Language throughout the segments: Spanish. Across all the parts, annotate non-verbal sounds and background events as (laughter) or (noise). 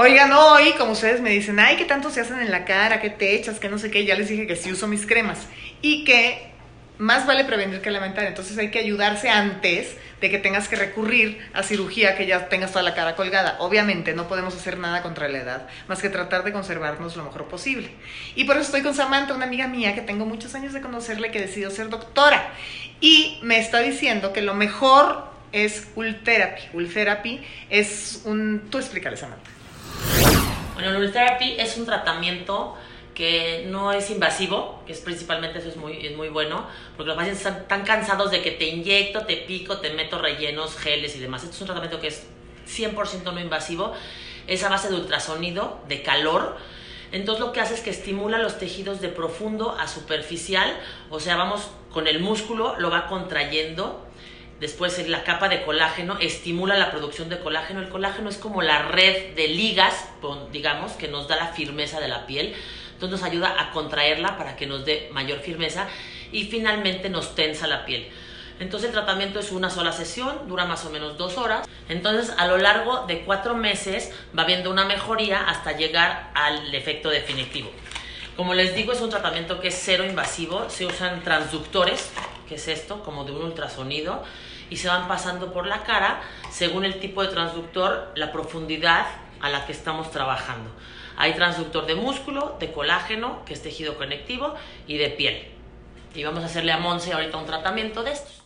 Oigan, hoy, como ustedes me dicen, ay, ¿qué tanto se hacen en la cara? ¿Qué te echas? Que no sé qué. Ya les dije que sí uso mis cremas. Y que más vale prevenir que lamentar. Entonces hay que ayudarse antes de que tengas que recurrir a cirugía, que ya tengas toda la cara colgada. Obviamente no podemos hacer nada contra la edad, más que tratar de conservarnos lo mejor posible. Y por eso estoy con Samantha, una amiga mía que tengo muchos años de conocerle, que decidió ser doctora. Y me está diciendo que lo mejor es Ultherapy. Ultherapy es un... Tú explícale, Samantha. Bueno, el Ultherapy es un tratamiento que no es invasivo, que es principalmente eso es muy, es muy bueno, porque los pacientes están tan cansados de que te inyecto, te pico, te meto rellenos, geles y demás. Este es un tratamiento que es 100% no invasivo, es a base de ultrasonido, de calor. Entonces lo que hace es que estimula los tejidos de profundo a superficial, o sea, vamos con el músculo, lo va contrayendo Después la capa de colágeno estimula la producción de colágeno. El colágeno es como la red de ligas, digamos, que nos da la firmeza de la piel. Entonces nos ayuda a contraerla para que nos dé mayor firmeza y finalmente nos tensa la piel. Entonces el tratamiento es una sola sesión, dura más o menos dos horas. Entonces a lo largo de cuatro meses va viendo una mejoría hasta llegar al efecto definitivo. Como les digo, es un tratamiento que es cero invasivo. Se usan transductores, que es esto, como de un ultrasonido, y se van pasando por la cara según el tipo de transductor, la profundidad a la que estamos trabajando. Hay transductor de músculo, de colágeno, que es tejido conectivo, y de piel. Y vamos a hacerle a Monse ahorita un tratamiento de estos.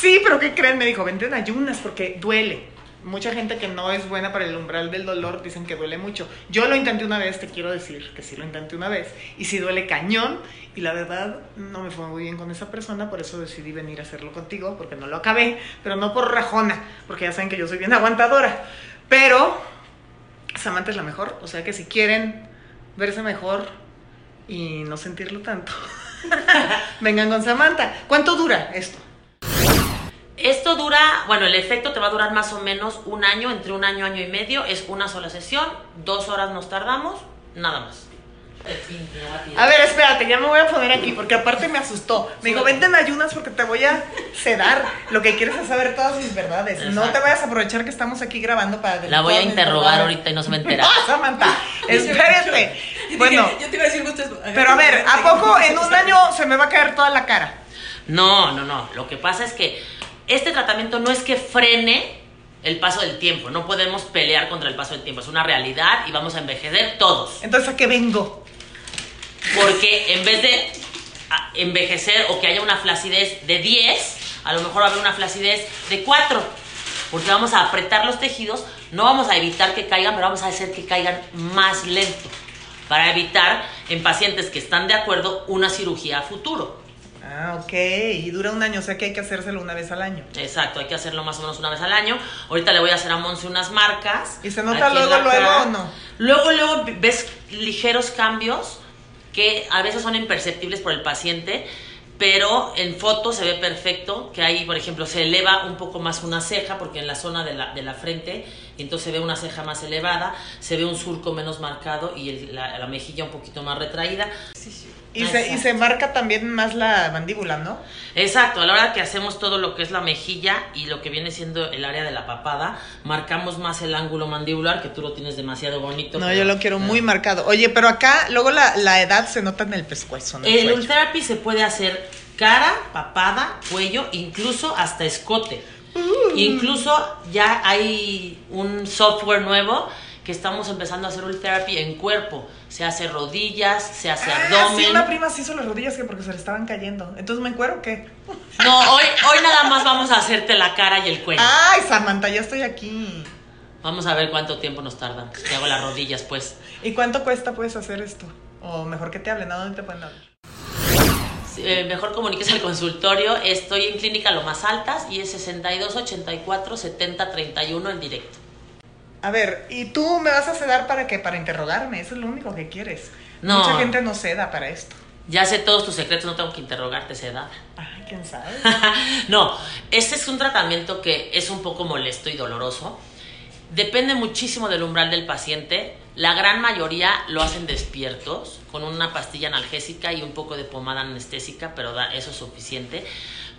Sí, pero ¿qué creen? Me dijo, vente en ayunas porque duele. Mucha gente que no es buena para el umbral del dolor dicen que duele mucho. Yo lo intenté una vez, te quiero decir que sí lo intenté una vez. Y sí duele cañón. Y la verdad no me fue muy bien con esa persona, por eso decidí venir a hacerlo contigo, porque no lo acabé. Pero no por rajona, porque ya saben que yo soy bien aguantadora. Pero Samantha es la mejor. O sea que si quieren verse mejor y no sentirlo tanto, (laughs) vengan con Samantha. ¿Cuánto dura esto? Esto dura, bueno, el efecto te va a durar más o menos un año, entre un año, año y medio. Es una sola sesión, dos horas nos tardamos, nada más. A ver, espérate, ya me voy a poner aquí porque aparte me asustó. Me dijo, vente en ayunas porque te voy a sedar. Lo que quieres es saber todas mis verdades. No te vayas a aprovechar que estamos aquí grabando para... La voy a interrogar ahorita y no se me entera. ¡Ah, Samantha! Espérate. Bueno, yo te iba a decir. Pero a ver, ¿a poco en un año se me va a caer toda la cara? No, no, no. Lo que pasa es que este tratamiento no es que frene el paso del tiempo. No podemos pelear contra el paso del tiempo. Es una realidad y vamos a envejecer todos. Entonces, ¿a qué vengo? Porque en vez de envejecer o que haya una flacidez de 10, a lo mejor va a haber una flacidez de 4. Porque vamos a apretar los tejidos, no vamos a evitar que caigan, pero vamos a hacer que caigan más lento. Para evitar en pacientes que están de acuerdo una cirugía a futuro. Ah, ok. Y dura un año, o sea que hay que hacérselo una vez al año. Exacto, hay que hacerlo más o menos una vez al año. Ahorita le voy a hacer a Monse unas marcas. ¿Y se nota luego, luego o no? Luego, luego ves ligeros cambios que a veces son imperceptibles por el paciente, pero en foto se ve perfecto, que ahí, por ejemplo, se eleva un poco más una ceja, porque en la zona de la, de la frente, entonces se ve una ceja más elevada, se ve un surco menos marcado y la, la, mejilla un poquito más retraída. Sí, sí. Y se, y se, marca también más la mandíbula, ¿no? Exacto, a la hora que hacemos todo lo que es la mejilla y lo que viene siendo el área de la papada, marcamos más el ángulo mandibular, que tú lo tienes demasiado bonito. No, yo lo quiero muy marcado. Oye, pero acá luego la, la edad se nota en el pescuezo. En el, el Ultherapy se puede hacer cara, papada, cuello, incluso hasta escote. Uh. Incluso ya hay un software nuevo que estamos empezando a hacer un therapy en cuerpo. Se hace rodillas, se hace ah, abdomen. Sí, una prima se hizo las rodillas que porque se le estaban cayendo. Entonces, ¿me encuero o qué? (laughs) No, hoy, hoy nada más vamos a hacerte la cara y el cuello. Ay, Samantha, ya estoy aquí. Vamos a ver cuánto tiempo nos tarda. Te hago las rodillas, pues. ¿Y cuánto cuesta, puedes hacer esto? O mejor que te hablen, ¿a dónde te pueden hablar? Eh, mejor comuniques al consultorio. Estoy en Clínica Lo Más Altas y es 62 84 70 31 en directo. A ver, ¿y tú me vas a sedar para qué? Para interrogarme, eso es lo único que quieres. No. Mucha gente no ceda para esto. Ya sé todos tus secretos, no tengo que interrogarte, seda. Ay, quién sabe. (laughs) no, este es un tratamiento que es un poco molesto y doloroso. Depende muchísimo del umbral del paciente. La gran mayoría lo hacen despiertos, con una pastilla analgésica y un poco de pomada anestésica, pero da, eso es suficiente.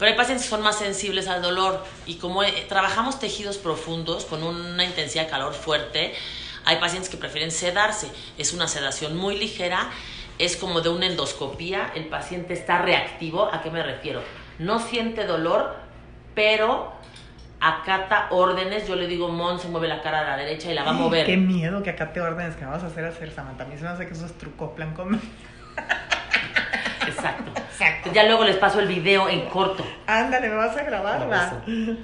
Pero hay pacientes que son más sensibles al dolor y como eh, trabajamos tejidos profundos con una intensidad de calor fuerte, Hay pacientes que prefieren sedarse. Es una sedación muy ligera, es como de una endoscopía. El paciente está reactivo. ¿A qué me refiero? No siente dolor, pero acata órdenes. Yo le digo, Mon se mueve la cara a la derecha y la va a mover. Qué miedo que acate órdenes que me vas a hacer hacer, Samantha. A mí se me hace que eso es truco, plan con... Exacto. Exacto. Ya luego les paso el video en corto. Ándale, me vas a grabar, va.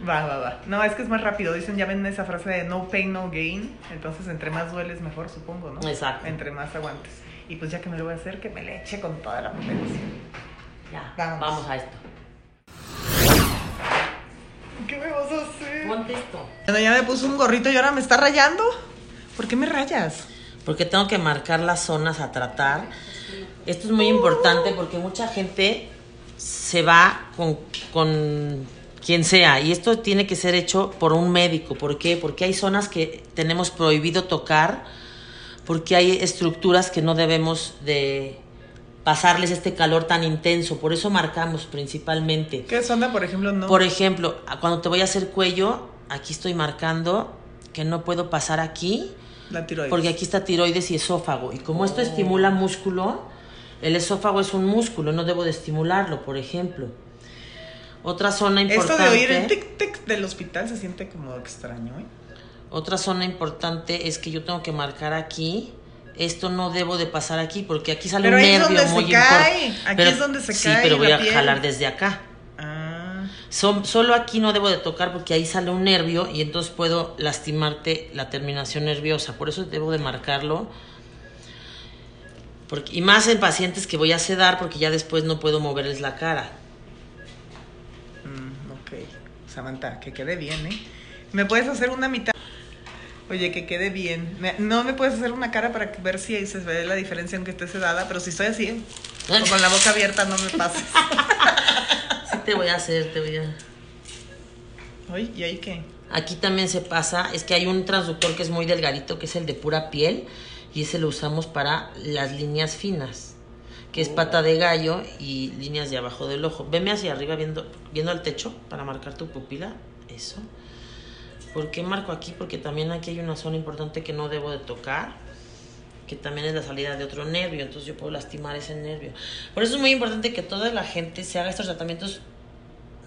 Va, va, va. No, es que es más rápido. Dicen, ya ven esa frase de no pain, no gain. Entonces, entre más dueles, mejor, supongo, ¿no? Exacto. Entre más aguantes. Y pues ya que me lo voy a hacer, que me le eche con toda la potencia. Ya, Vamos. vamos a esto. ¿Qué me vas a hacer? Ponte esto. Bueno, ya me puso un gorrito y ahora me está rayando. ¿Por qué me rayas? Porque tengo que marcar las zonas a tratar. Esto es muy importante porque mucha gente se va con, con quien sea y esto tiene que ser hecho por un médico. ¿Por qué? Porque hay zonas que tenemos prohibido tocar, porque hay estructuras que no debemos de pasarles este calor tan intenso. Por eso marcamos principalmente. ¿Qué sonda, por ejemplo, no? Por ejemplo, cuando te voy a hacer cuello, aquí estoy marcando que no puedo pasar aquí la tiroides. porque aquí está tiroides y esófago. Y como esto estimula músculo, el esófago es un músculo, no debo de estimularlo, por ejemplo. Otra zona Esto importante. de oír el tic-tic del hospital se siente como extraño, ¿eh? Otra zona importante es que yo tengo que marcar aquí. Esto no debo de pasar aquí porque aquí sale Pero un nervio muy importante. aquí es donde se sí, cae pero voy a piel. jalar desde acá. Son- solo aquí no debo de tocar porque ahí sale un nervio y entonces puedo lastimarte la terminación nerviosa. Por eso debo de marcarlo. Porque, y más en pacientes que voy a sedar porque ya después no puedo moverles la cara. Mm, ok. Samantha, que quede bien, ¿eh? ¿Me puedes hacer una mitad? Oye, que quede bien. No me puedes hacer una cara para ver si se ve la diferencia aunque esté sedada, pero si estoy así, o (laughs) con la boca abierta, no me pases. (laughs) Te voy a hacer, te voy a... ¿y ahí qué? Aquí también se pasa, es que hay un transductor que es muy delgadito, que es el de pura piel, y ese lo usamos para las líneas finas, que es pata de gallo y líneas de abajo del ojo. Veme hacia arriba viendo, viendo al techo para marcar tu pupila. Eso. ¿Por qué marco aquí? Porque también aquí hay una zona importante que no debo de tocar, que también es la salida de otro nervio, entonces yo puedo lastimar ese nervio. Por eso es muy importante que toda la gente se haga estos tratamientos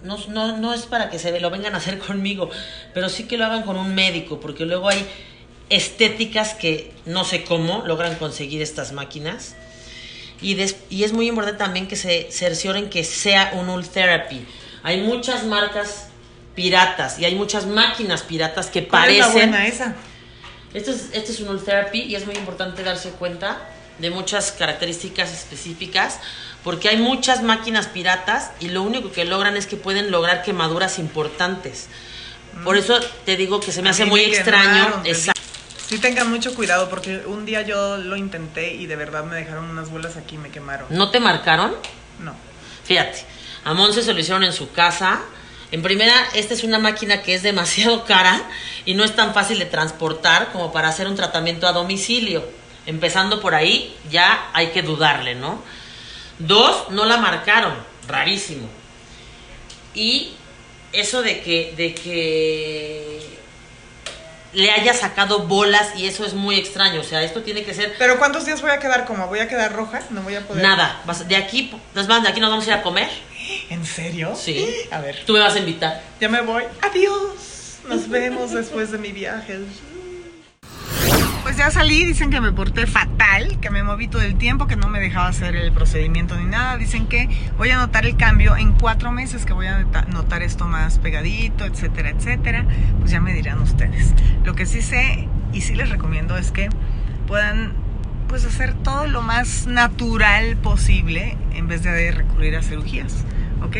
no, no, no es para que se lo vengan a hacer (laughs) conmigo, pero sí que lo hagan con un médico, porque luego hay estéticas que no sé cómo logran conseguir estas máquinas. Y, des- y es muy importante también que se cercioren que sea un Ult Therapy. Hay muchas marcas piratas y hay muchas máquinas piratas que ¿Cuál es la parecen... buena esa? Esto es, esto es un Ult Therapy y es muy importante darse cuenta de muchas características específicas porque hay muchas máquinas piratas y lo único que logran es que pueden lograr quemaduras importantes. Por eso te digo que se me A hace muy extraño. Exacto. Sí tengan mucho cuidado porque un día yo lo intenté y de verdad me dejaron unas bolas aquí y me quemaron. ¿No te marcaron? No. Fíjate, a Monse se lo hicieron en su casa. En primera, esta es una máquina que es demasiado (laughs) cara y no es tan fácil de transportar como para hacer un tratamiento a domicilio. Empezando por ahí, ya hay que dudarle, ¿no? Dos, no la marcaron, rarísimo. Y eso de que, de que le haya sacado bolas y eso es muy extraño. O sea, esto tiene que ser Pero ¿cuántos días voy a quedar como? ¿Voy a quedar roja? No voy a poder. nada. Vas- De aquí, nos van, de aquí nos vamos a ir a comer. ¿En serio? Sí. A ver, Tú me vas a invitar. ya me voy. Adiós. Nos vemos después de mi viaje. Ya salí, dicen que me porté fatal, que me moví todo el tiempo, que no me dejaba hacer el procedimiento ni nada. Dicen que voy a notar el cambio en cuatro meses, que voy a nota- notar esto más pegadito, etcétera, etcétera. Pues ya me dirán ustedes. Lo que sí sé y sí les recomiendo es que puedan pues hacer todo lo más natural posible en vez de recurrir a cirugías, ¿ok?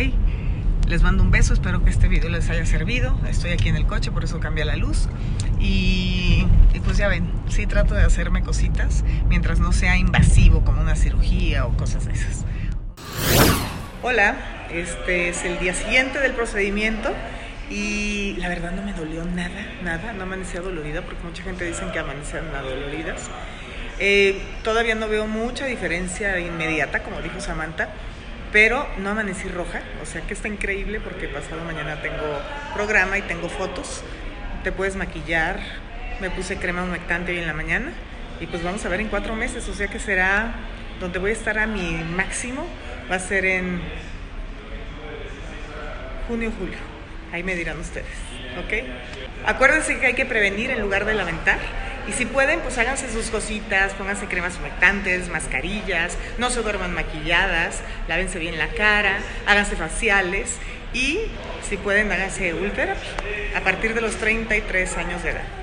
Les mando un beso, espero que este video les haya servido. Estoy aquí en el coche, por eso cambia la luz. Y, pues ya ven, sí trato de hacerme cositas mientras no sea invasivo como una cirugía o cosas de esas. Hola, este es el día siguiente del procedimiento y la verdad no me dolió nada, nada, no amanecía dolorida porque mucha gente dice que amanecen adoloridas. Eh, todavía no veo mucha diferencia inmediata, como dijo Samantha, pero no amanecí roja, o sea que está increíble porque pasado mañana tengo programa y tengo fotos. Te puedes maquillar me puse crema humectante hoy en la mañana y pues vamos a ver en cuatro meses, o sea que será donde voy a estar a mi máximo, va a ser en junio, julio. Ahí me dirán ustedes, ¿ok? Acuérdense que hay que prevenir en lugar de lamentar. Y si pueden, pues háganse sus cositas, pónganse cremas humectantes, mascarillas, no se duerman maquilladas, lávense bien la cara, háganse faciales y si pueden, háganse ultra a partir de los 33 años de edad.